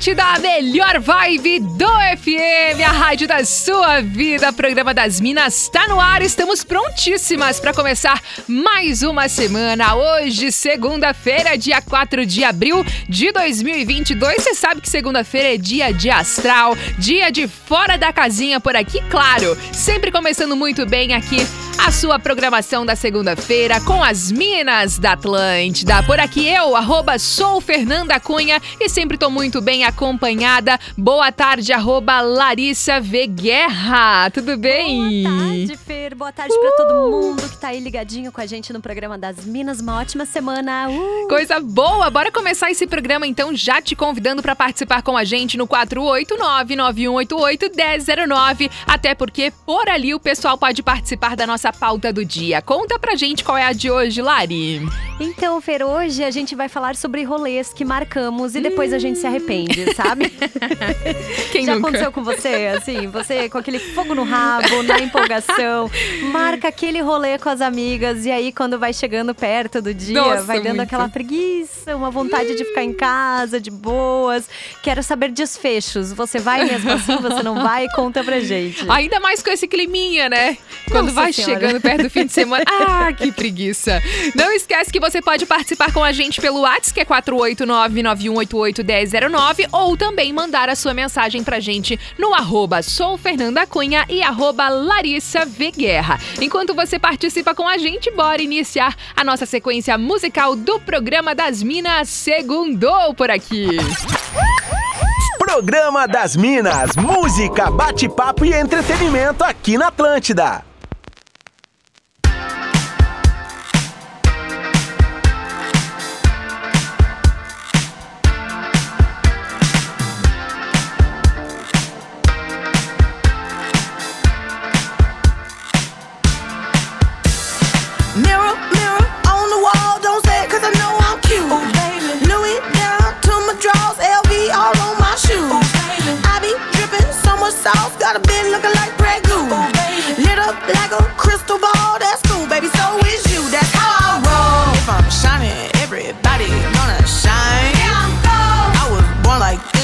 Atlântida, a melhor vibe do FM, a rádio da sua vida, programa das Minas está no ar. Estamos prontíssimas para começar mais uma semana. Hoje, segunda-feira, dia 4 de abril de 2022. Você sabe que segunda-feira é dia de astral, dia de fora da casinha por aqui, claro. Sempre começando muito bem aqui a sua programação da segunda-feira com as Minas da Atlântida. Por aqui eu, arroba sou Fernanda Cunha e sempre tô muito bem acompanhada. Boa tarde, arroba Larissa V. Guerra. Tudo bem? Boa tarde, Fer. Boa tarde uh! para todo mundo que tá aí ligadinho com a gente no programa das Minas. Uma ótima semana. Uh! Coisa boa. Bora começar esse programa então já te convidando para participar com a gente no 489-9188-1009. Até porque por ali o pessoal pode participar da nossa pauta do dia. Conta pra gente qual é a de hoje, Lari. Então, Fer, hoje a gente vai falar sobre rolês que marcamos e depois hum. a gente se arrepende, sabe? Quem Já nunca? aconteceu com você, assim? Você com aquele fogo no rabo, na empolgação, marca aquele rolê com as amigas e aí quando vai chegando perto do dia, Nossa, vai dando muito. aquela preguiça, uma vontade de ficar em casa, de boas. Quero saber desfechos. Você vai mesmo assim? Você não vai? Conta pra gente. Ainda mais com esse climinha, né? Quando Nossa vai. Chegando perto do fim de semana. Ah, que preguiça. Não esquece que você pode participar com a gente pelo WhatsApp, que é 489-9188-1009, ou também mandar a sua mensagem pra gente no arroba sou Fernanda Cunha e arroba Larissa V. Guerra. Enquanto você participa com a gente, bora iniciar a nossa sequência musical do programa das Minas Segundou por aqui. Programa das Minas, música, bate-papo e entretenimento aqui na Atlântida.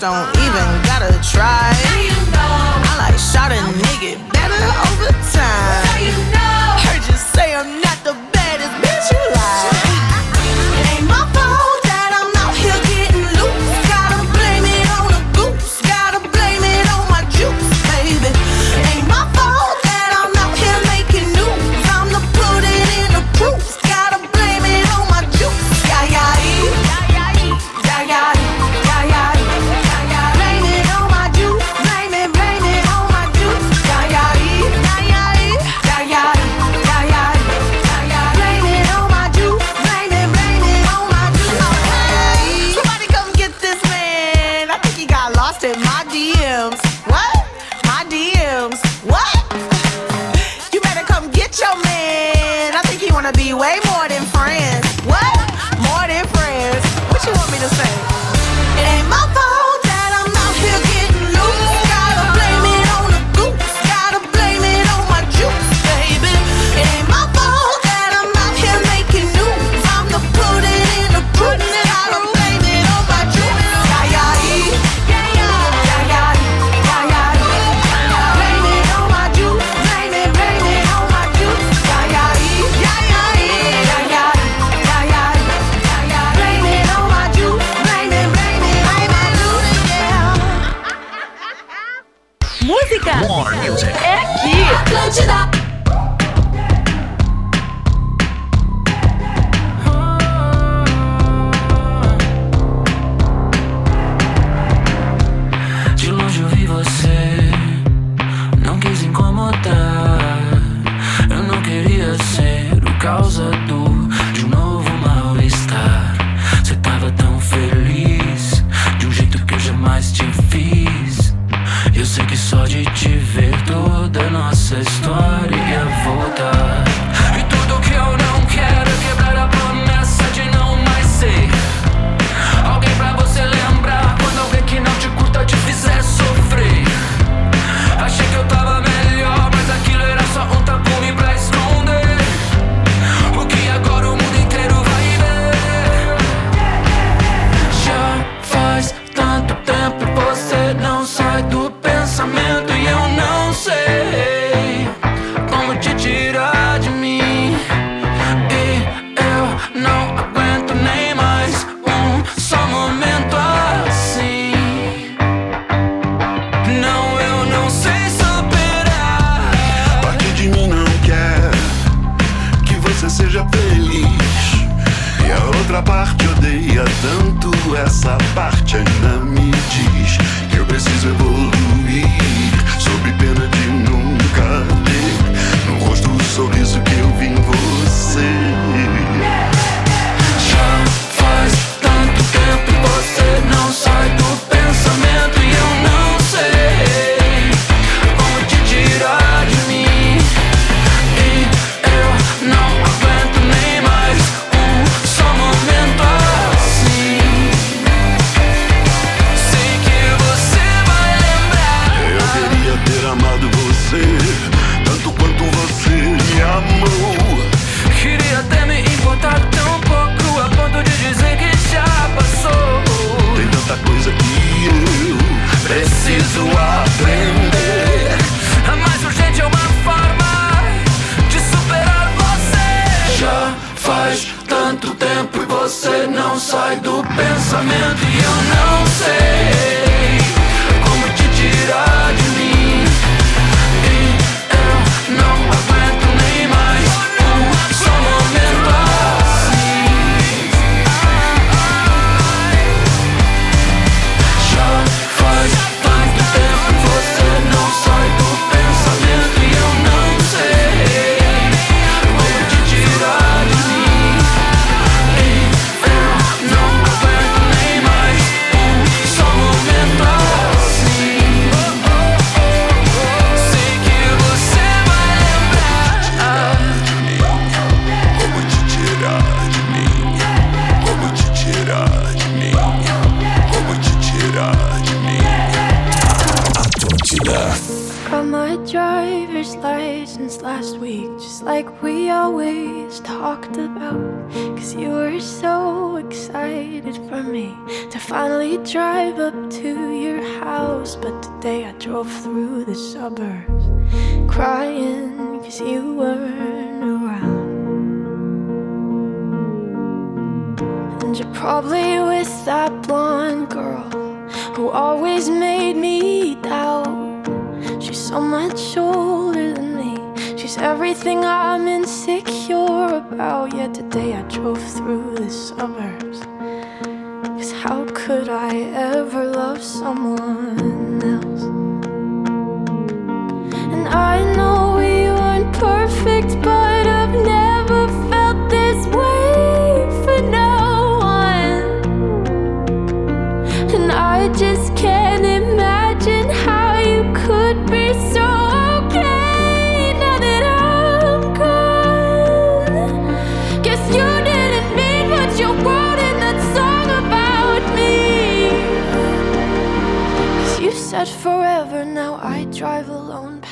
don't even gotta try. Música é aqui. Atlântida. Suburbs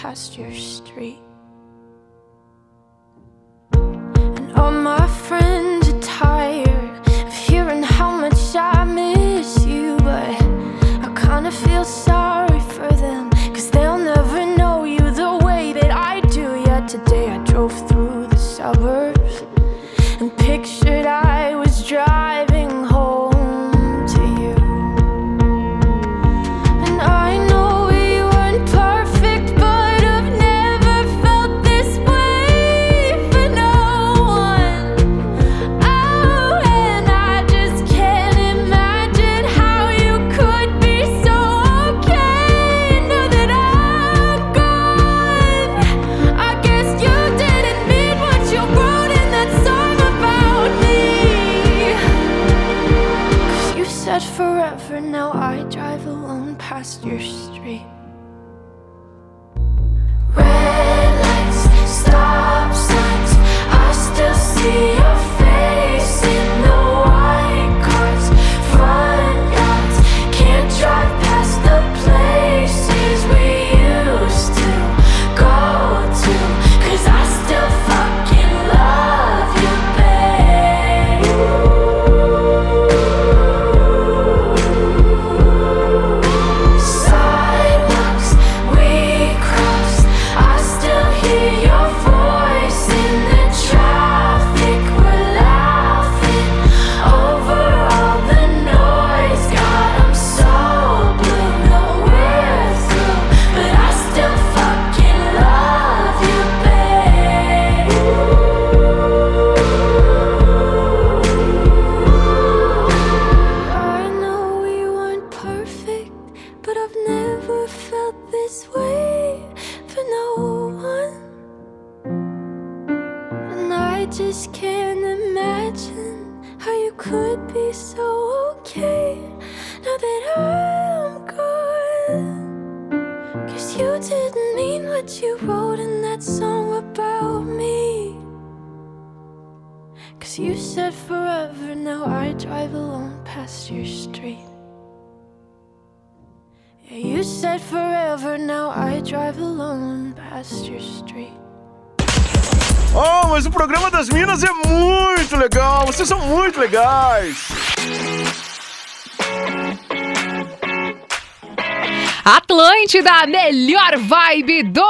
past your street. Atlântida, a melhor vibe do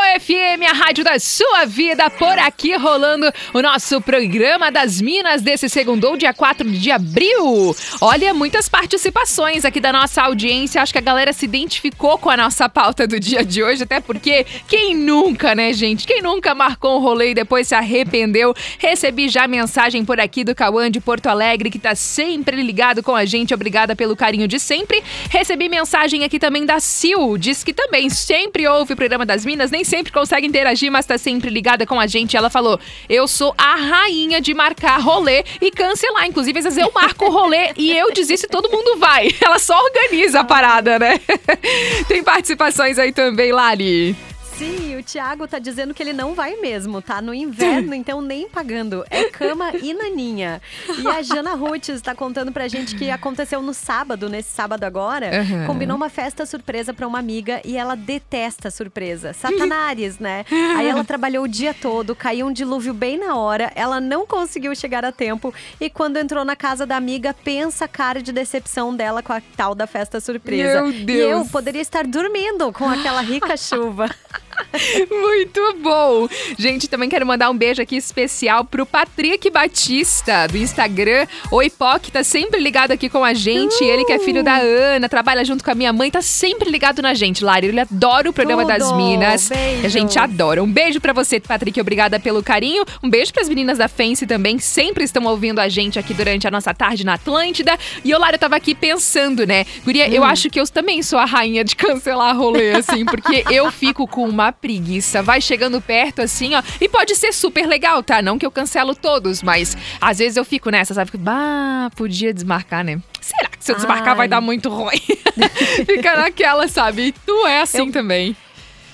rádio da sua vida, por aqui rolando o nosso programa das Minas desse segundo, dia 4 de abril. Olha, muitas participações aqui da nossa audiência. Acho que a galera se identificou com a nossa pauta do dia de hoje, até porque quem nunca, né, gente? Quem nunca marcou um rolê e depois se arrependeu? Recebi já mensagem por aqui do Cauã de Porto Alegre, que tá sempre ligado com a gente. Obrigada pelo carinho de sempre. Recebi mensagem aqui também da Sil, diz que também sempre ouve o programa das Minas, nem sempre consegue interagir, mas tá sempre ligada com a gente. Ela falou: Eu sou a rainha de marcar rolê e cancelar. Inclusive, às vezes eu marco o rolê e eu desisto e todo mundo vai. Ela só organiza a parada, né? Tem participações aí também, Lali. Sim, o Thiago tá dizendo que ele não vai mesmo, tá? No inverno, então nem pagando. É cama e naninha. E a Jana Ruth está contando pra gente que aconteceu no sábado, nesse sábado agora. Uhum. Combinou uma festa surpresa pra uma amiga e ela detesta surpresa. Satanares, né? Aí ela trabalhou o dia todo, caiu um dilúvio bem na hora, ela não conseguiu chegar a tempo. E quando entrou na casa da amiga, pensa a cara de decepção dela com a tal da festa surpresa. Meu E eu Deus. poderia estar dormindo com aquela rica chuva. Muito bom! Gente, também quero mandar um beijo aqui especial pro Patrick Batista, do Instagram. O Ipoc tá sempre ligado aqui com a gente. Ele que é filho da Ana, trabalha junto com a minha mãe, tá sempre ligado na gente, Lari. Ele adora o programa Tudo. das Minas. Beijos. A gente adora. Um beijo pra você, Patrick. Obrigada pelo carinho. Um beijo pras meninas da Fence também, que sempre estão ouvindo a gente aqui durante a nossa tarde na Atlântida. E eu, Lara, eu tava aqui pensando, né? Guria, eu acho que eu também sou a rainha de cancelar rolê, assim, porque eu fico com uma preguiça. Vai chegando perto, assim, ó. E pode ser super legal, tá? Não que eu cancelo todos, mas às vezes eu fico nessa, sabe? Bah, podia desmarcar, né? Será que se eu desmarcar Ai. vai dar muito ruim? Fica naquela, sabe? E tu é assim Eu- também.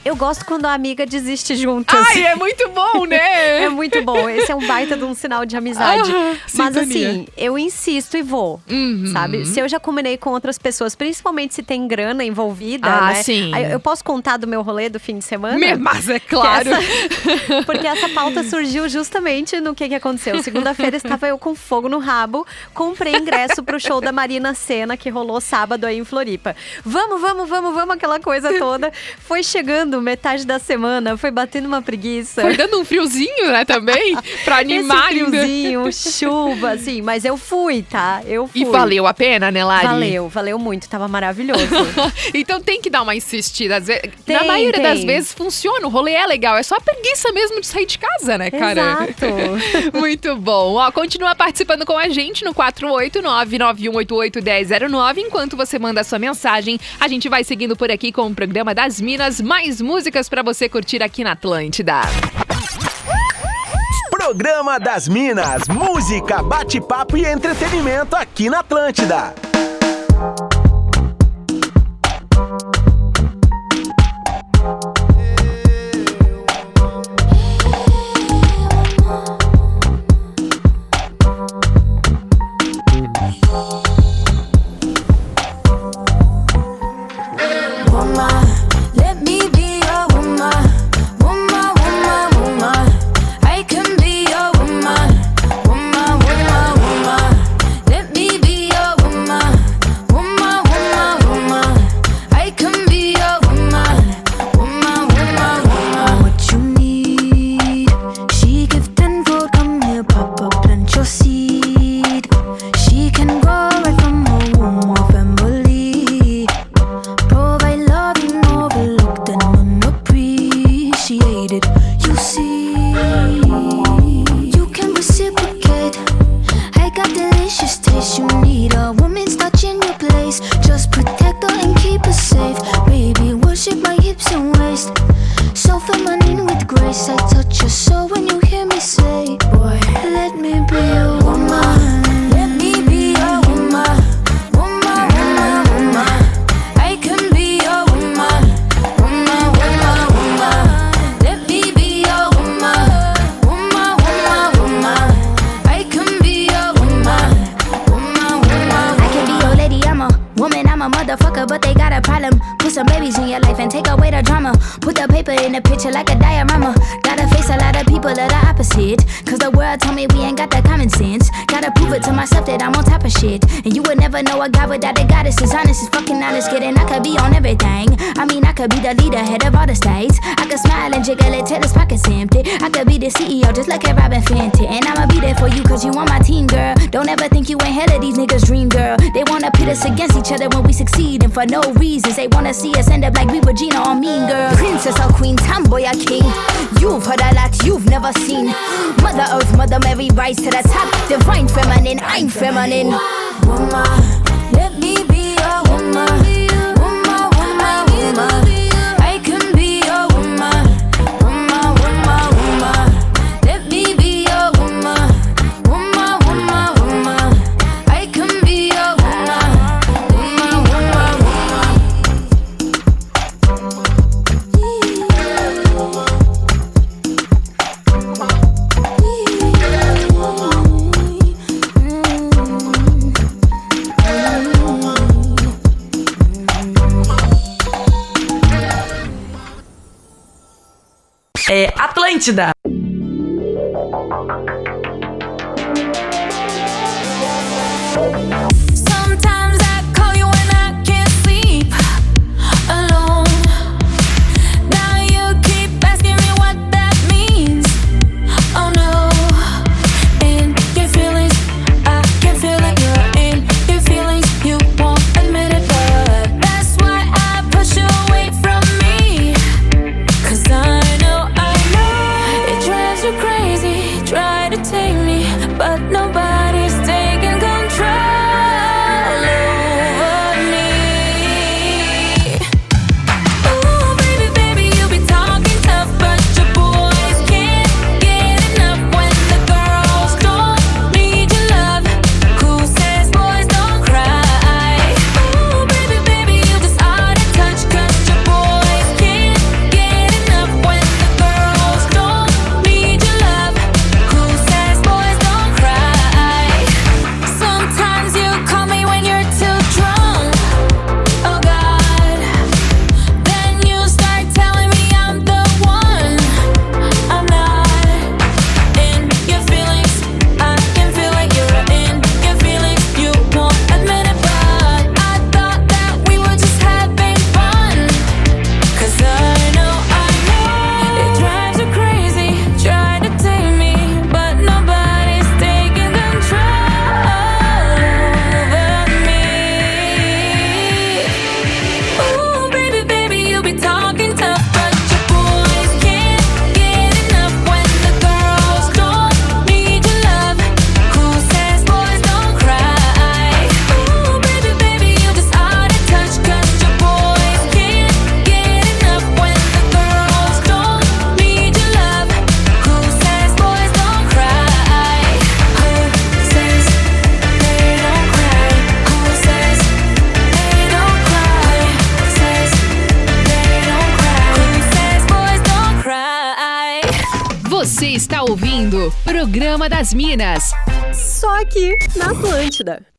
Eu gosto quando a amiga desiste junto. Ai, assim. é muito bom, né? É muito bom. Esse é um baita de um sinal de amizade. Ah, Mas sintonia. assim, eu insisto e vou. Uhum. Sabe? Se eu já combinei com outras pessoas, principalmente se tem grana envolvida, Ah, né? sim. Eu posso contar do meu rolê do fim de semana? Mas é claro. essa- Porque essa pauta surgiu justamente no que, que aconteceu. Segunda-feira estava eu com fogo no rabo, comprei ingresso pro show da Marina Senna, que rolou sábado aí em Floripa. Vamos, vamos, vamos, vamos, aquela coisa toda. Foi chegando metade da semana, foi batendo uma preguiça. Foi dando um friozinho, né, também? Pra animar Esse friozinho, chuva, assim. Mas eu fui, tá? Eu fui. E valeu a pena, né, Lari? Valeu, valeu muito. Tava maravilhoso. então tem que dar uma insistida. Às vezes- Na Tem, maioria das tem. vezes funciona, o rolê é legal. É só a preguiça mesmo de sair de casa, né, cara? Exato. Muito bom. Ó, continua participando com a gente no 489-9188-1009. Enquanto você manda a sua mensagem, a gente vai seguindo por aqui com o programa das Minas. Mais músicas pra você curtir aqui na Atlântida. Programa das Minas, música, bate-papo e entretenimento aqui na Atlântida. Picture like a diorama. Gotta face a lot of people that are opposite. Cause the world told me we ain't got that common sense. Gotta prove it to myself that I'm on top shit. And you would never know a guy without a goddess. Is honest, is fucking honest, kidding. I could be on everything. I mean, I could be the leader, head of all the states. I could smile and jiggle it till his pockets empty. I could be the CEO, just like a Robin Fenty. And I'ma be there for you, cause you on my team, girl. Don't ever think you ain't hell of these niggas' dream, girl. They wanna pit us against each other when we succeed, and for no reasons. They wanna see us end up like we were Gina or Mean Girl. Princess or Queen, Tomboy or King. You've heard a lot you've never seen. Mother Earth, Mother Mary, rise to the top. Divine feminine, I'm feminine. Woman. Let me be woman. Woman, É Atlântida. Das Minas. Só aqui na Atlântida.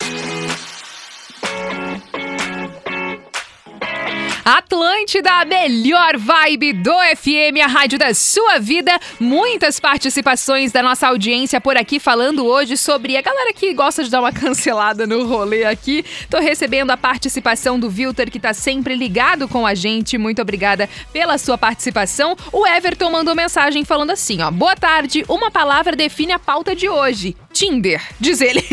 Atlântida, a melhor vibe do FM, a rádio da sua vida. Muitas participações da nossa audiência por aqui falando hoje sobre a galera que gosta de dar uma cancelada no rolê aqui. Tô recebendo a participação do Vilter, que tá sempre ligado com a gente. Muito obrigada pela sua participação. O Everton mandou mensagem falando assim, ó: "Boa tarde, uma palavra define a pauta de hoje. Tinder", diz ele.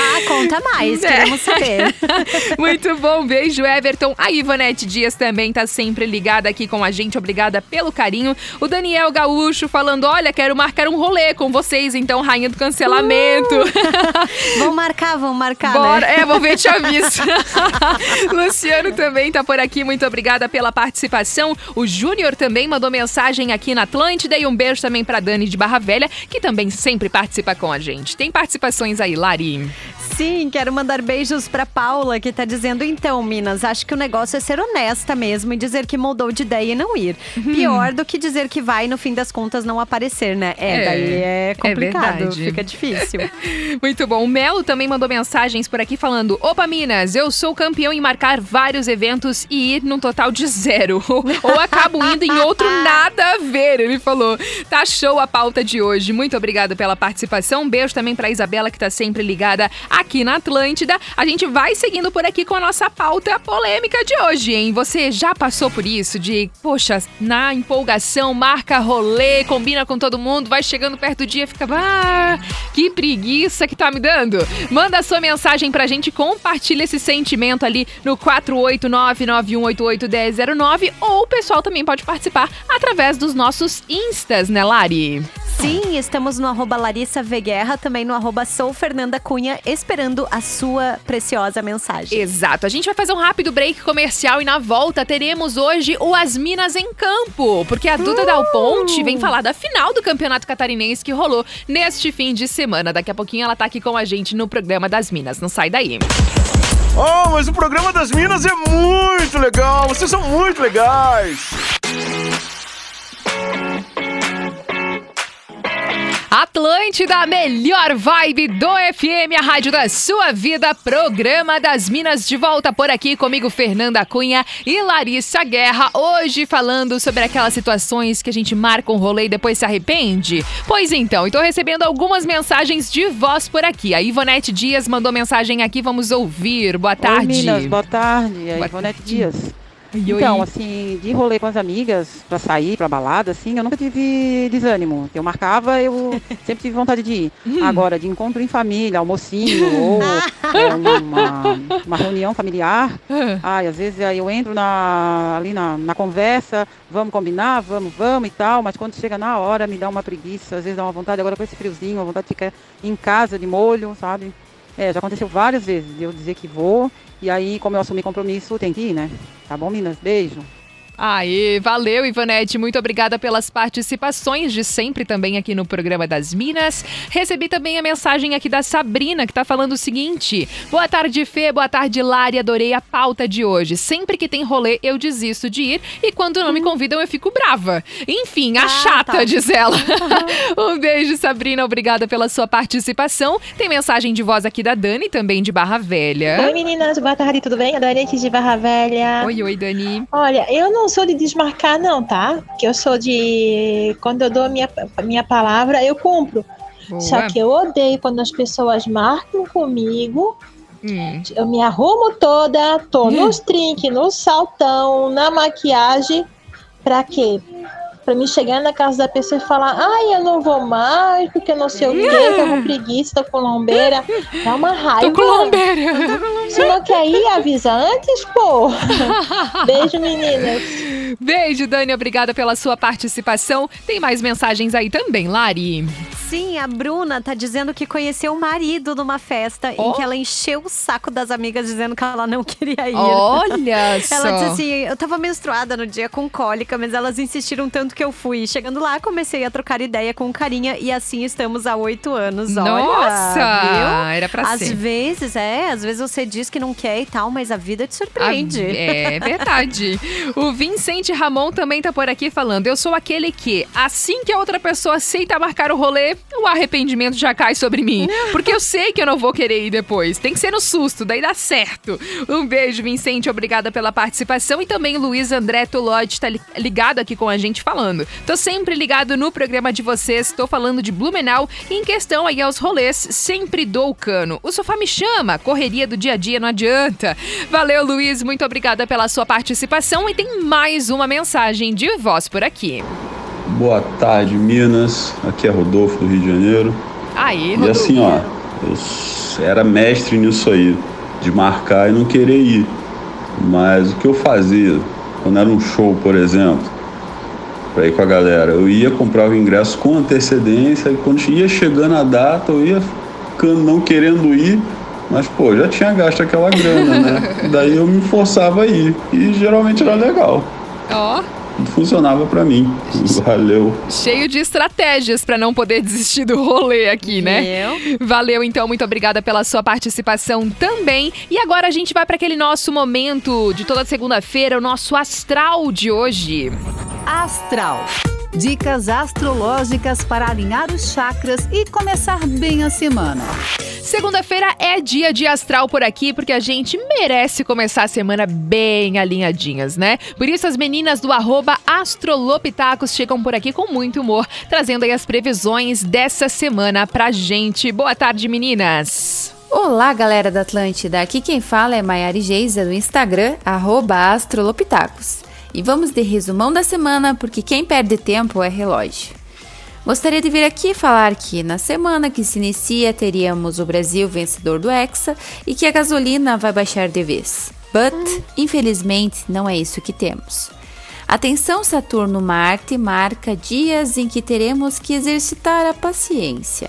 ah, conta mais, queremos saber. Muito bom, beijo, Everton. A Ivanete Dias também tá sempre ligada aqui com a gente, obrigada pelo carinho. O Daniel Gaúcho falando: olha, quero marcar um rolê com vocês, então, rainha do cancelamento. Uh! vão marcar, vão marcar. Bora, né? é, vou ver te aviso. Luciano também tá por aqui, muito obrigada pela participação. O Júnior também mandou mensagem aqui na Atlântida e um beijo também pra Dani de Barra Velha, que também sempre participa com a gente. Tem participações aí, Lari? Sim, quero mandar beijos pra Paula, que tá dizendo: então, Minas, acho que o negócio é ser honesta mesmo e dizer que mudou de ideia e não ir. Uhum. Pior do que dizer que vai, no fim das contas, não aparecer, né? É, é daí é complicado, é fica difícil. Muito bom. O Melo também mandou mensagens por aqui falando: Opa, Minas, eu sou campeão em marcar vários eventos e ir num total de zero. Ou acabo indo em outro nada a ver. Ele falou: Tá show a pauta de hoje. Muito obrigado pela participação. Um beijo também pra Isabela, que tá sempre ligada aqui na Atlântida. A gente vai seguindo por aqui com a nossa pauta polêmica de hoje, hein? Você já passou por isso? De, poxa, na empolgação, marca rolê, combina com todo mundo, vai chegando perto do dia, fica, ah, que preguiça que tá me dando. Manda sua mensagem pra gente, compartilha esse sentimento ali no 48991881009 ou o pessoal também pode participar através dos nossos instas, né, Lari? Sim, estamos no arroba Larissa Veguerra, também no arroba Sou Fernanda Cunha, esperando a sua preciosa mensagem. Exato. A gente vai fazer um rápido break comercial e na volta teremos hoje o As Minas em Campo, porque a Duda uh! Dal Ponte vem falar da final do Campeonato Catarinense que rolou neste fim de semana. Daqui a pouquinho ela tá aqui com a gente no programa das Minas. Não sai daí. Oh, mas o programa das Minas é muito legal. Vocês são muito legais. Atlântida, a melhor vibe do FM, a rádio da sua vida, programa das Minas de volta por aqui comigo, Fernanda Cunha e Larissa Guerra. Hoje falando sobre aquelas situações que a gente marca um rolê e depois se arrepende. Pois então, estou recebendo algumas mensagens de voz por aqui. A Ivonete Dias mandou mensagem aqui, vamos ouvir. Boa tarde. Oi, Minas, boa tarde. A Ivonete Dias. Então, assim, de rolê com as amigas, pra sair, pra balada, assim, eu nunca tive desânimo. Eu marcava, eu sempre tive vontade de ir. Hum. Agora, de encontro em família, almocinho, ou é, uma, uma, reunião familiar, ai, às vezes aí eu entro na, ali na, na conversa, vamos combinar, vamos, vamos e tal, mas quando chega na hora me dá uma preguiça, às vezes dá uma vontade, agora com esse friozinho, uma vontade de ficar em casa de molho, sabe? É, já aconteceu várias vezes de eu dizer que vou, e aí, como eu assumi compromisso, tem que ir, né? Tá bom, Minas? Beijo. Aê, valeu, Ivanete. Muito obrigada pelas participações de sempre também aqui no programa das Minas. Recebi também a mensagem aqui da Sabrina, que tá falando o seguinte: Boa tarde, Fê. Boa tarde, Lari. Adorei a pauta de hoje. Sempre que tem rolê, eu desisto de ir e quando não me convidam, eu fico brava. Enfim, a ah, chata, tá. diz ela. um beijo, Sabrina. Obrigada pela sua participação. Tem mensagem de voz aqui da Dani, também de Barra Velha. Oi, meninas. Boa tarde, tudo bem? A Dani aqui de Barra Velha. Oi, oi, Dani. Olha, eu não não sou de desmarcar, não, tá? Que eu sou de. Quando eu dou a minha, minha palavra, eu cumpro. Boa. Só que eu odeio quando as pessoas marcam comigo. Hum. Eu me arrumo toda, tô hum. nos trinques, no saltão, na maquiagem. Pra quê? Pra me chegar na casa da pessoa e falar, ai, eu não vou mais, porque eu não sei o quê, tô com preguiça, tô com lombeira. Dá uma raiva. Tô com lombeira. Se não quer ir, avisa antes, pô. Beijo, meninas. Beijo, Dani. Obrigada pela sua participação. Tem mais mensagens aí também, Lari. Sim, a Bruna tá dizendo que conheceu o marido numa festa oh. em que ela encheu o saco das amigas dizendo que ela não queria ir. Olha só. Ela disse assim: eu tava menstruada no dia com cólica, mas elas insistiram tanto que eu fui. Chegando lá, comecei a trocar ideia com carinha e assim estamos há oito anos. Olha, Nossa! Viu? Era pra às ser. Às vezes, é, às vezes você diz que não quer e tal, mas a vida te surpreende. A, é verdade. o Vicente Ramon também tá por aqui falando. Eu sou aquele que, assim que a outra pessoa aceita marcar o rolê, o arrependimento já cai sobre mim. Porque eu sei que eu não vou querer ir depois. Tem que ser no susto, daí dá certo. Um beijo, Vicente. Obrigada pela participação. E também Luiz André Tolodi tá ligado aqui com a gente falando. Tô sempre ligado no programa de vocês. Tô falando de Blumenau. E em questão aí aos rolês, sempre dou o cano. O sofá me chama. Correria do dia a dia não adianta. Valeu, Luiz. Muito obrigada pela sua participação. E tem mais uma mensagem de voz por aqui. Boa tarde, Minas. Aqui é Rodolfo do Rio de Janeiro. Aí, E Rodolfo. assim, ó, eu era mestre nisso aí, de marcar e não querer ir. Mas o que eu fazia, quando era um show, por exemplo, pra ir com a galera, eu ia comprar o ingresso com antecedência e quando ia chegando a data, eu ia ficando não querendo ir, mas pô, já tinha gasto aquela grana, né? Daí eu me forçava a ir. E geralmente era legal. Ó. Funcionava pra mim. Valeu. Cheio de estratégias para não poder desistir do rolê aqui, né? Valeu, então, muito obrigada pela sua participação também. E agora a gente vai para aquele nosso momento de toda segunda-feira, o nosso astral de hoje. Astral. Dicas astrológicas para alinhar os chakras e começar bem a semana. Segunda-feira é dia de astral por aqui, porque a gente merece começar a semana bem alinhadinhas, né? Por isso as meninas do arroba Astrolopitacos chegam por aqui com muito humor, trazendo aí as previsões dessa semana pra gente. Boa tarde, meninas! Olá, galera da Atlântida. Aqui quem fala é Maiara Geisa do Instagram, arroba Astrolopitacos. E vamos de resumão da semana, porque quem perde tempo é relógio. Gostaria de vir aqui falar que na semana que se inicia teríamos o Brasil vencedor do Hexa e que a gasolina vai baixar de vez. But, infelizmente, não é isso que temos. Atenção Saturno-Marte marca dias em que teremos que exercitar a paciência.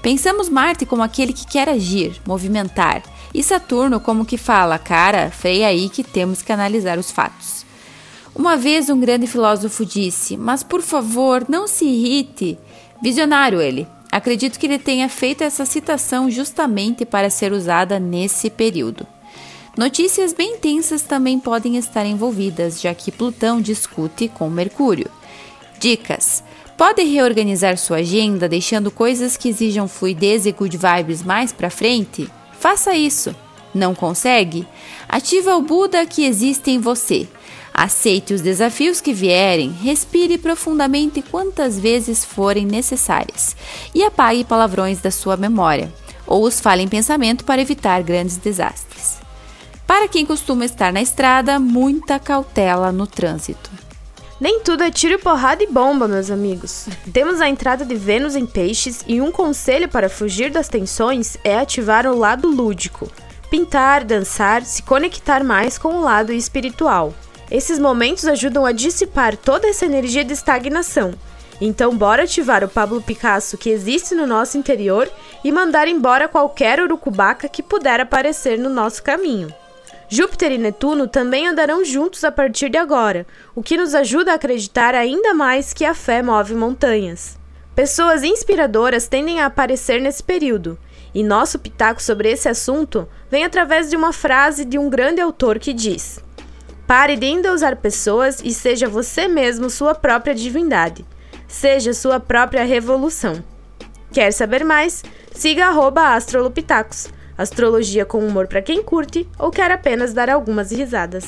Pensamos Marte como aquele que quer agir, movimentar, e Saturno como que fala, cara, freia aí que temos que analisar os fatos. Uma vez um grande filósofo disse: Mas por favor, não se irrite. Visionário ele. Acredito que ele tenha feito essa citação justamente para ser usada nesse período. Notícias bem tensas também podem estar envolvidas, já que Plutão discute com Mercúrio. Dicas: Pode reorganizar sua agenda deixando coisas que exijam fluidez e good vibes mais para frente? Faça isso. Não consegue? Ativa o Buda que existe em você. Aceite os desafios que vierem, respire profundamente quantas vezes forem necessárias e apague palavrões da sua memória, ou os fale em pensamento para evitar grandes desastres. Para quem costuma estar na estrada, muita cautela no trânsito. Nem tudo é tiro, porrada e bomba, meus amigos. Temos a entrada de Vênus em Peixes e um conselho para fugir das tensões é ativar o lado lúdico. Pintar, dançar, se conectar mais com o lado espiritual. Esses momentos ajudam a dissipar toda essa energia de estagnação. Então, bora ativar o Pablo Picasso que existe no nosso interior e mandar embora qualquer urucubaca que puder aparecer no nosso caminho. Júpiter e Netuno também andarão juntos a partir de agora, o que nos ajuda a acreditar ainda mais que a fé move montanhas. Pessoas inspiradoras tendem a aparecer nesse período, e nosso pitaco sobre esse assunto vem através de uma frase de um grande autor que diz: Pare de endeusar pessoas e seja você mesmo sua própria divindade. Seja sua própria revolução. Quer saber mais? Siga astrolopitacos. Astrologia com humor para quem curte ou quer apenas dar algumas risadas.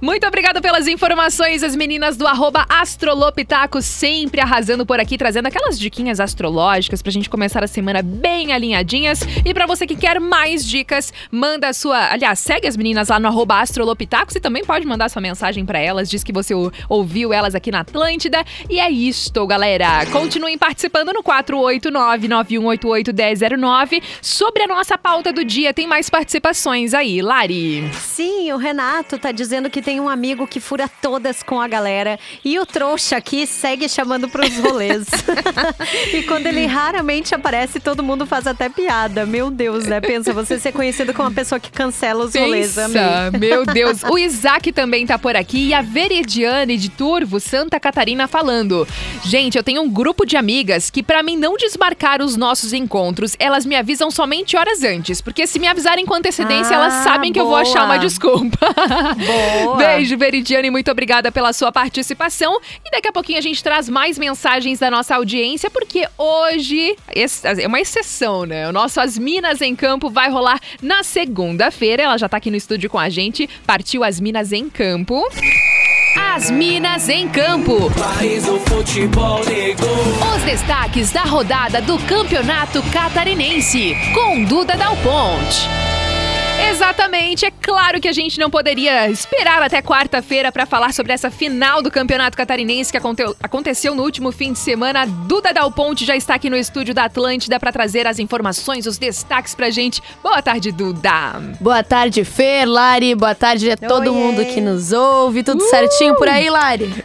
Muito obrigada pelas informações, as meninas do arroba Astrolopitaco, sempre arrasando por aqui, trazendo aquelas diquinhas astrológicas pra gente começar a semana bem alinhadinhas. E pra você que quer mais dicas, manda a sua. Aliás, segue as meninas lá no arroba Astrolopitacos e também pode mandar sua mensagem pra elas, diz que você ouviu elas aqui na Atlântida. E é isto, galera. Continuem participando no 489-9188-1009. Sobre a nossa pauta do dia, tem mais participações aí, Lari. Sim, o Renato tá dizendo que tem um amigo que fura todas com a galera. E o trouxa aqui segue chamando pros rolês. e quando ele raramente aparece, todo mundo faz até piada. Meu Deus, né? Pensa, você ser conhecido como uma pessoa que cancela os rolês, Pensa, amei. meu Deus. O Isaac também tá por aqui e a Veridiane de Turvo, Santa Catarina, falando. Gente, eu tenho um grupo de amigas que, pra mim não desmarcar os nossos encontros, elas me avisam somente horas antes. Porque se me avisarem com antecedência, Ah, elas sabem que eu vou achar boa. uma desculpa. Boa. Beijo, Veridiane, muito obrigada pela sua participação. E daqui a pouquinho a gente traz mais mensagens da nossa audiência, porque hoje é uma exceção, né? O nosso As Minas em Campo vai rolar na segunda-feira. Ela já tá aqui no estúdio com a gente. Partiu As Minas em Campo. As Minas em Campo. Os destaques da rodada do Campeonato Catarinense com Duda Dal Ponte. Exatamente, é claro que a gente não poderia esperar até quarta-feira para falar sobre essa final do Campeonato Catarinense que aconte aconteceu no último fim de semana. Duda Dal Ponte já está aqui no estúdio da Atlântida para trazer as informações, os destaques pra gente. Boa tarde, Duda. Boa tarde, Fer, Lari. Boa tarde a todo Oiê. mundo que nos ouve. Tudo Uh! certinho por aí, Lari?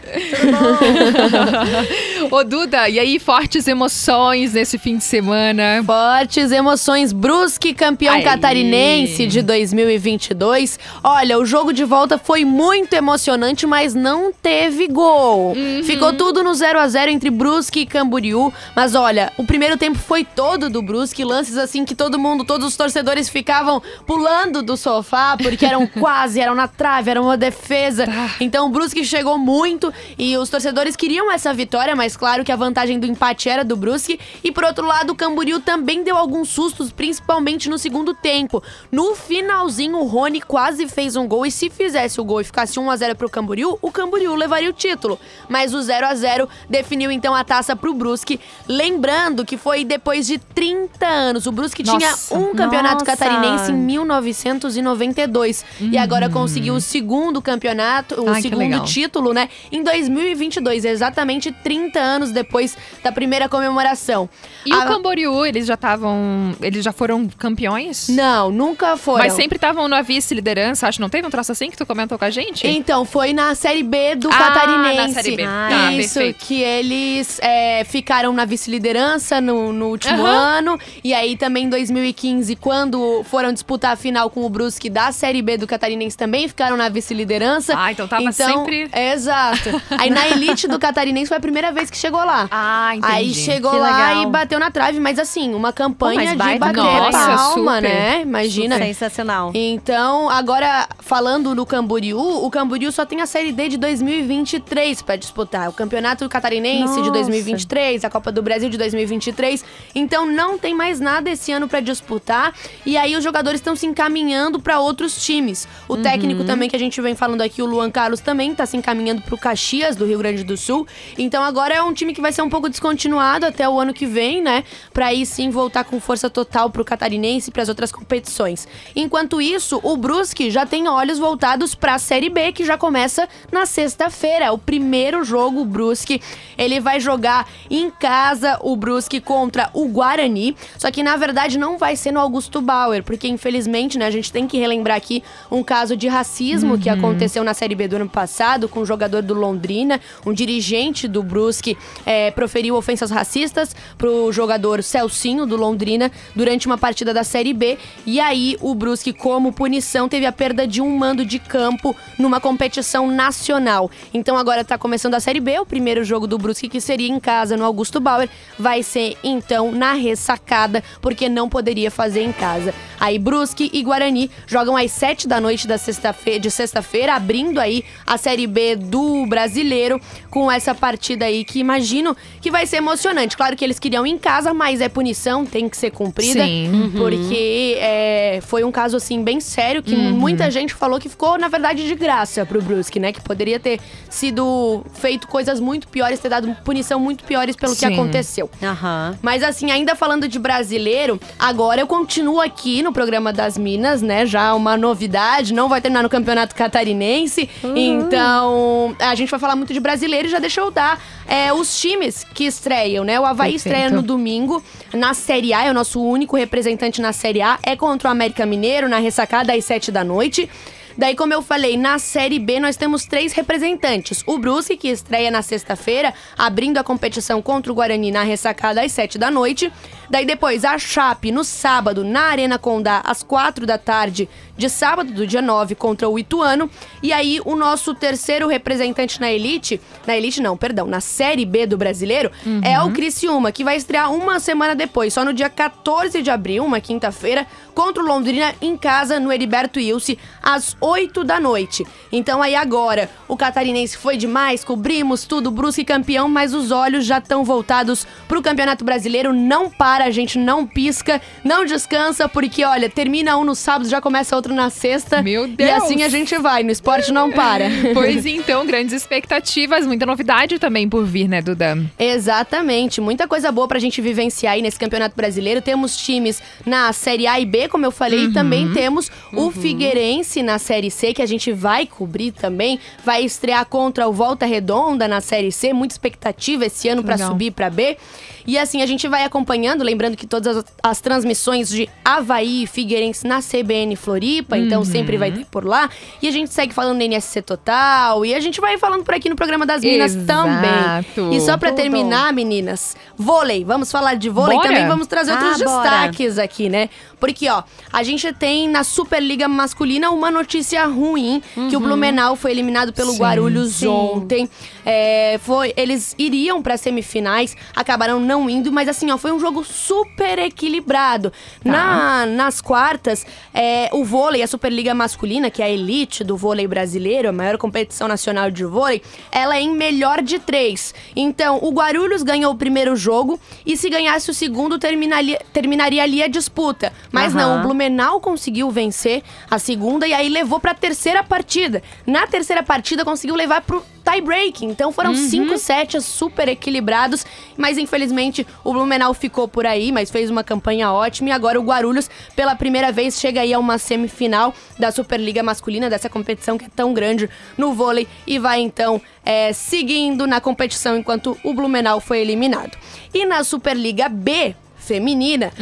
Ô, Duda, e aí, fortes emoções nesse fim de semana? Fortes emoções. Brusque, campeão Aí. catarinense de 2022. Olha, o jogo de volta foi muito emocionante, mas não teve gol. Uhum. Ficou tudo no 0 a 0 entre Brusque e Camboriú. Mas olha, o primeiro tempo foi todo do Brusque. Lances assim que todo mundo, todos os torcedores ficavam pulando do sofá, porque eram quase, eram na trave, era uma defesa. Então o Brusque chegou muito e os torcedores queriam essa vitória, mas claro que a vantagem do empate era do Brusque. E por outro lado, o Camboriú também deu alguns sustos, principalmente no segundo tempo. No finalzinho, o Rony quase fez um gol e se fizesse o gol e ficasse 1 a 0 pro Camboriú, o Camboriú levaria o título. Mas o 0 a 0 definiu então a taça pro Brusque, lembrando que foi depois de 30 anos. O Brusque Nossa. tinha um campeonato Nossa. catarinense em 1992 e agora conseguiu o segundo campeonato, o Ai, segundo título, né, em 2022, exatamente 30 anos depois da primeira comemoração. E A- o Camboriú, eles já estavam. Eles já foram campeões? Não, nunca foram. Mas sempre estavam na vice-liderança, acho. Não teve um troço assim que tu comentou com a gente? Então, foi na Série B do Ah, Catarinense. na Série B. Ah, Tá, Isso, perfeito. que eles é, ficaram na vice-liderança no, no último Aham. ano. E aí também em 2015, quando foram disputar a final com o Brusque da Série B do Catarinense, também ficaram na vice-liderança. Ah, então tava sempre- Exato. Aí na elite do Catarinense foi a primeira vez que chegou lá. Ah, entendi. Aí chegou Que lá legal. e bateu na trave, mas assim, uma campanha Pô, de bater Nossa, palma, super. né? Imagina. Sensacional. Então, agora falando no Camboriú, o Camboriú só tem a Série D de 2023 para disputar. O Campeonato Catarinense de Nossa. 2023, a Copa do Brasil de 2023. Então, não tem mais nada esse ano para disputar. E aí, os jogadores estão se encaminhando para outros times. O Uhum. técnico também, que a gente vem falando aqui, o Luan Carlos, também tá se encaminhando pro Caxias, do Rio Grande do Sul. Então, agora é um time que vai ser um pouco descontinuado até o ano que vem, né? Pra aí sim voltar com força total pro Catarinense e pras outras competições. Enquanto isso, o Brusque já tem olhos voltados pra Série B, que já começa na sexta-feira. É o primeiro jogo, o Brusque. Ele vai jogar em casa o Brusque contra o Guarani. Só que na verdade não vai ser no Augusto Bauer, porque infelizmente, né, a gente tem que relembrar aqui um caso de racismo que aconteceu na Série B do ano passado com um jogador do Londrina, um dirigente do Brusque é, proferiu ofensas racistas pro jogador Celcinho do Londrina durante uma partida da Série B. E aí o Brusque, como punição, teve a perda de um mando de campo numa competição nacional. Então agora tá começando a Série B, o primeiro jogo do Brusque que seria em casa no Augusto Bauer, vai ser então na ressacada, porque não poderia fazer em casa. Aí Brusque e Guarani jogam às 7 da noite da sexta-feira, de sexta-feira, abrindo aí a Série B do Brasileiro com essa partida aí que imagino que vai ser emocionante. Claro que eles queriam em casa, mas é punição, tem que ser cumprida. Sim. Uhum. Porque é, foi um caso assim bem sério que Uhum. muita gente falou que ficou, na verdade, de graça pro Brusque, né? Que poderia ter sido feito coisas muito piores, ter dado punição muito piores pelo que Sim. aconteceu. Aham. Mas assim, ainda falando de brasileiro, agora eu continuo aqui no programa das Minas, né? Já uma novidade, não vai terminar no Campeonato Catarinense. Então, a gente vai falar muito de brasileiro e já deixa eu dar é, os times que estreiam, né? O Havaí Perfeito. estreia no domingo na Série A, é o nosso único representante na Série A, é contra o América Mineiro, na ressacada às 7 da noite. Daí, como eu falei, na Série B nós temos três representantes. O Brusque, que estreia na sexta-feira, abrindo a competição contra o Guarani na ressacada às 7 da noite. Daí depois a Chape, no sábado, na Arena Condá, às 4 da tarde, de sábado, do dia 9, contra o Ituano. E aí, o nosso terceiro representante na Elite, na Elite não, perdão, na Série B do Brasileiro, Uhum. é o Criciúma, que vai estrear uma semana depois, só no dia 14 de abril, uma quinta-feira, contra o Londrina em casa, no Heriberto Ilse, às 8 da noite. Então aí agora, o catarinense foi demais, cobrimos tudo, Brusque campeão, mas os olhos já estão voltados pro Campeonato Brasileiro. Não para, a gente não pisca, não descansa, porque olha, termina um no sábado, já começa outro na sexta. Meu E Deus! assim a gente vai, no esporte não para. Pois então, grandes expectativas, muita novidade também por vir, né, Duda? Exatamente, muita coisa boa pra gente vivenciar aí nesse Campeonato Brasileiro. Temos times na Série A e B, como eu falei, Uhum. e também temos o Figueirense na Série C, que a gente vai cobrir também. Vai estrear contra o Volta Redonda na Série C, muita expectativa esse ano pra Legal. subir pra B. E assim, a gente vai acompanhando, lembrando que todas as, as transmissões de Havaí e Figueirense na CBN Floripa, então Uhum. sempre vai ter por lá. E a gente segue falando da NSC Total, e a gente vai falando por aqui no programa das Minas também. Exato. E só pra Tudo. terminar, meninas, vôlei. Vamos falar de vôlei Bora. também, vamos trazer outros Ah, bora. destaques aqui, né? Porque, ó, a gente tem na Superliga Masculina uma notícia ruim, que o Blumenau foi eliminado pelo Uhum. Sim. Guarulhos Sim. ontem. É, foi, eles iriam para semifinais, acabaram não indo, mas assim, ó, foi um jogo super equilibrado. Tá. Na, nas quartas, é, o vôlei, a Superliga Masculina, que é a elite do vôlei brasileiro, a maior competição nacional de vôlei, ela é em melhor de três. Então, o Guarulhos ganhou o primeiro jogo e se ganhasse o segundo, terminaria, terminaria ali a disputa. Mas não, Aham. o Blumenau conseguiu vencer a segunda e aí levou pra terceira partida. Na terceira partida, conseguiu levar pro tie break. Então foram cinco sets super equilibrados, mas infelizmente o Blumenau ficou por aí, mas fez uma campanha ótima e agora o Guarulhos pela primeira vez chega aí a uma semifinal da Superliga masculina dessa competição que é tão grande no vôlei e vai então é, seguindo na competição enquanto o Blumenau foi eliminado. E na Superliga B feminina,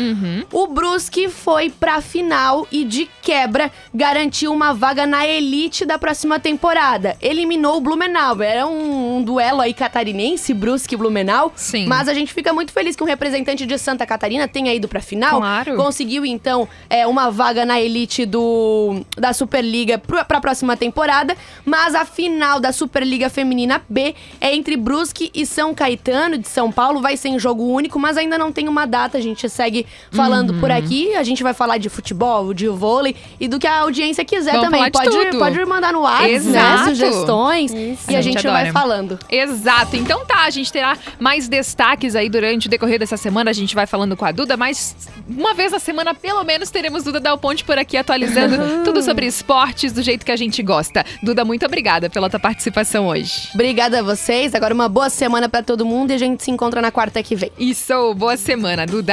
o Brusque foi pra final e de quebra garantiu uma vaga na elite da próxima temporada. Eliminou o Blumenau. Era um, um duelo aí catarinense, Brusque e Blumenau. Sim. Mas a gente fica muito feliz que um representante de Santa Catarina tenha ido pra final. Claro. Conseguiu, então, é, uma vaga na elite do, da Superliga pro- pra próxima temporada. Mas a final da Superliga Feminina B é entre Brusque e São Caetano de São Paulo. Vai ser em jogo único, mas ainda não tem uma data. A gente segue falando Uhum. por aqui. A gente vai falar de futebol, de vôlei e do que a audiência quiser Vamos também. Pode, tudo. pode mandar no WhatsApp, né? Sugestões. E a, A gente, gente vai falando. Exato. Então tá, a gente terá mais destaques aí durante o decorrer dessa semana. A gente vai falando com a Duda, mas uma vez na semana, pelo menos, teremos Duda Dal Ponte por aqui atualizando tudo sobre esportes do jeito que a gente gosta. Duda, muito obrigada pela tua participação hoje. Obrigada a vocês. Agora uma boa semana pra todo mundo e a gente se encontra na quarta que vem. Isso, boa semana, Duda.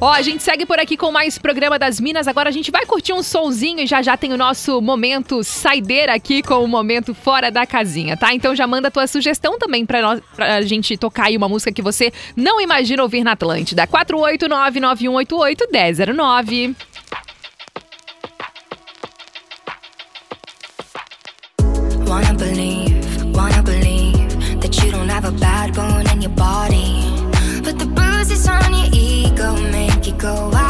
Ó, a gente segue por aqui com mais programa das Minas. Agora a gente vai curtir um sonzinho e já já tem o nosso momento saideira aqui com o momento fora da casinha, tá? Então já manda a tua sugestão também pra, nós, pra gente tocar aí uma música que você não imagina ouvir na Atlântida. 489-9188-1009. Wanna believe, wanna believe that you don't have a bad bone in your body. go out.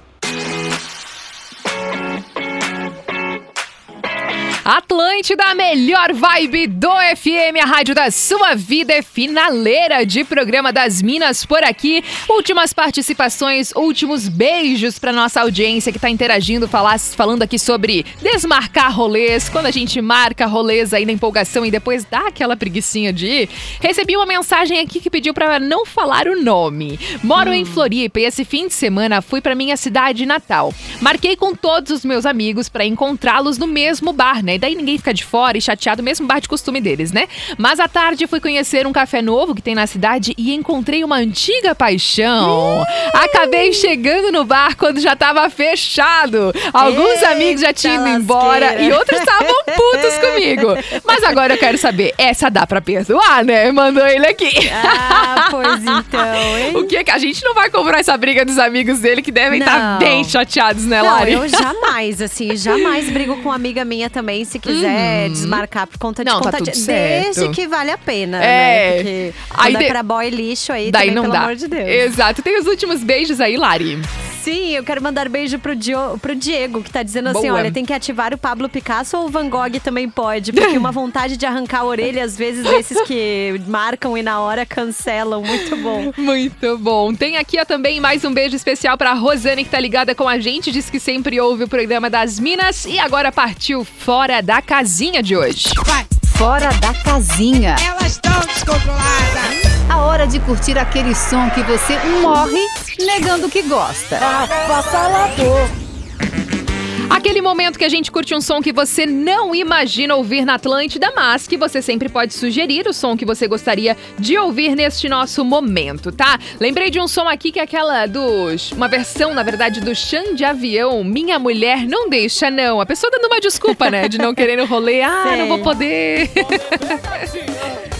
Atlântida, a melhor vibe do FM, a rádio da sua vida é finaleira de programa das Minas por aqui. Últimas participações, últimos beijos para nossa audiência que tá interagindo, falar, falando aqui sobre desmarcar rolês, quando a gente marca rolês aí na empolgação e depois dá aquela preguiçinha de ir. Recebi uma mensagem aqui que pediu para não falar o nome. Moro hum. em Floripa e esse fim de semana fui para minha cidade natal. Marquei com todos os meus amigos para encontrá-los no mesmo bar, né? Daí ninguém fica de fora e chateado, mesmo bar de costume deles, né? Mas à tarde fui conhecer um café novo que tem na cidade e encontrei uma antiga paixão. Acabei chegando no bar quando já tava fechado. Alguns Eita amigos já tinham ido embora e outros estavam putos comigo. Mas agora eu quero saber, essa dá pra perdoar, né? Mandou ele aqui. Ah, pois então, hein? O que é que a gente não vai comprar essa briga dos amigos dele que devem estar tá bem chateados, né, Lari? Não, eu jamais, assim, jamais brigo com uma amiga minha também também, se quiser uhum. desmarcar por conta de não, conta tá de, certo. Desde que vale a pena, é. né? Porque aí de... é pra boy lixo aí, daí também, não pelo dá. amor de Deus. Exato. Tem os últimos beijos aí, Lari. Sim, eu quero mandar beijo pro, Dio, pro Diego, que tá dizendo assim: Boa. olha, tem que ativar o Pablo Picasso ou o Van Gogh também pode. Porque uma vontade de arrancar a orelha, às vezes, desses que marcam e na hora cancelam. Muito bom. Muito bom. Tem aqui ó, também mais um beijo especial pra Rosane, que tá ligada com a gente, diz que sempre ouve o programa das Minas e agora partiu fora da casinha de hoje. Vai. Fora da casinha. Elas estão descontroladas. A hora de curtir aquele som que você morre negando que gosta. Avassalador. Aquele momento que a gente curte um som que você não imagina ouvir na Atlântida, mas que você sempre pode sugerir o som que você gostaria de ouvir neste nosso momento, tá? Lembrei de um som aqui que é aquela dos. Uma versão, na verdade, do Xande de Avião. Minha mulher não deixa, não. A pessoa dando uma desculpa, né? De não querer no rolê. Ah, Sei. não vou poder.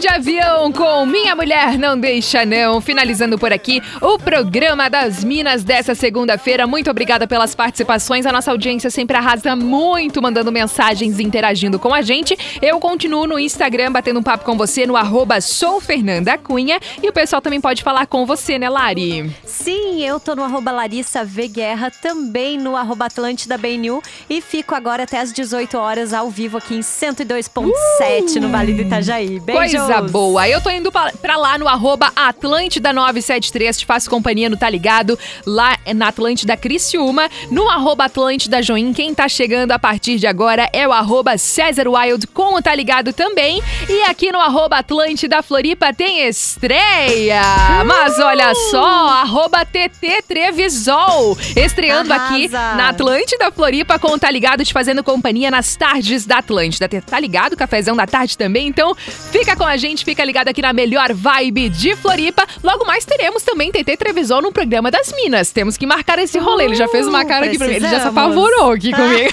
Xande Avião com Minha Mulher Não Deixa Não. Finalizando por aqui o programa das Minas dessa segunda-feira. Muito obrigada pelas participações. A nossa audiência sempre arrasa muito, mandando mensagens e interagindo com a gente. Eu continuo no Instagram batendo um papo com você no arroba sou Fernanda Cunha. E o pessoal também pode falar com você, né, Lari? Sim, eu tô no arroba Larissa V Guerra, também no arroba Atlântida BNU e fico agora até às 18 horas ao vivo aqui em 102.7 no Vale do Itajaí. Coisa boa. Eu tô indo pra, pra lá no arroba Atlântida973, te faço companhia no Tá Ligado, lá na Atlântida Criciúma, no arroba Atlântida Join. Quem tá chegando a partir de agora é o arroba César Wild com o Tá Ligado também. E aqui no arroba Atlântida Floripa tem estreia. Mas olha só, arroba TT Trevisol, estreando Arrasa. aqui na Atlântida Floripa com o Tá Ligado, te fazendo companhia nas tardes da Atlântida. Tá ligado? Cafezão da tarde também, então fica com a gente, fica ligado aqui na melhor vibe de Floripa. Logo mais teremos também TT Trevisol no programa das Minas. Temos que marcar esse rolê. Ele já fez uma cara aqui pra mim, ele já se apavorou aqui comigo.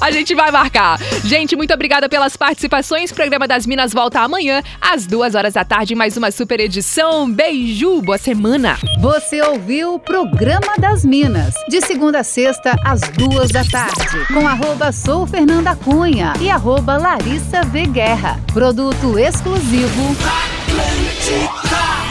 a gente vai marcar. Gente, muito obrigada pelas participações. O programa das Minas volta amanhã, às duas horas da tarde, mais uma super edição. Beijo, boa semana. Você ouviu o Programa das Minas, de segunda a sexta, às duas da tarde, com arroba sou Fernanda Cunha e arroba Larissa V Guerra produto exclusivo. Atlântica.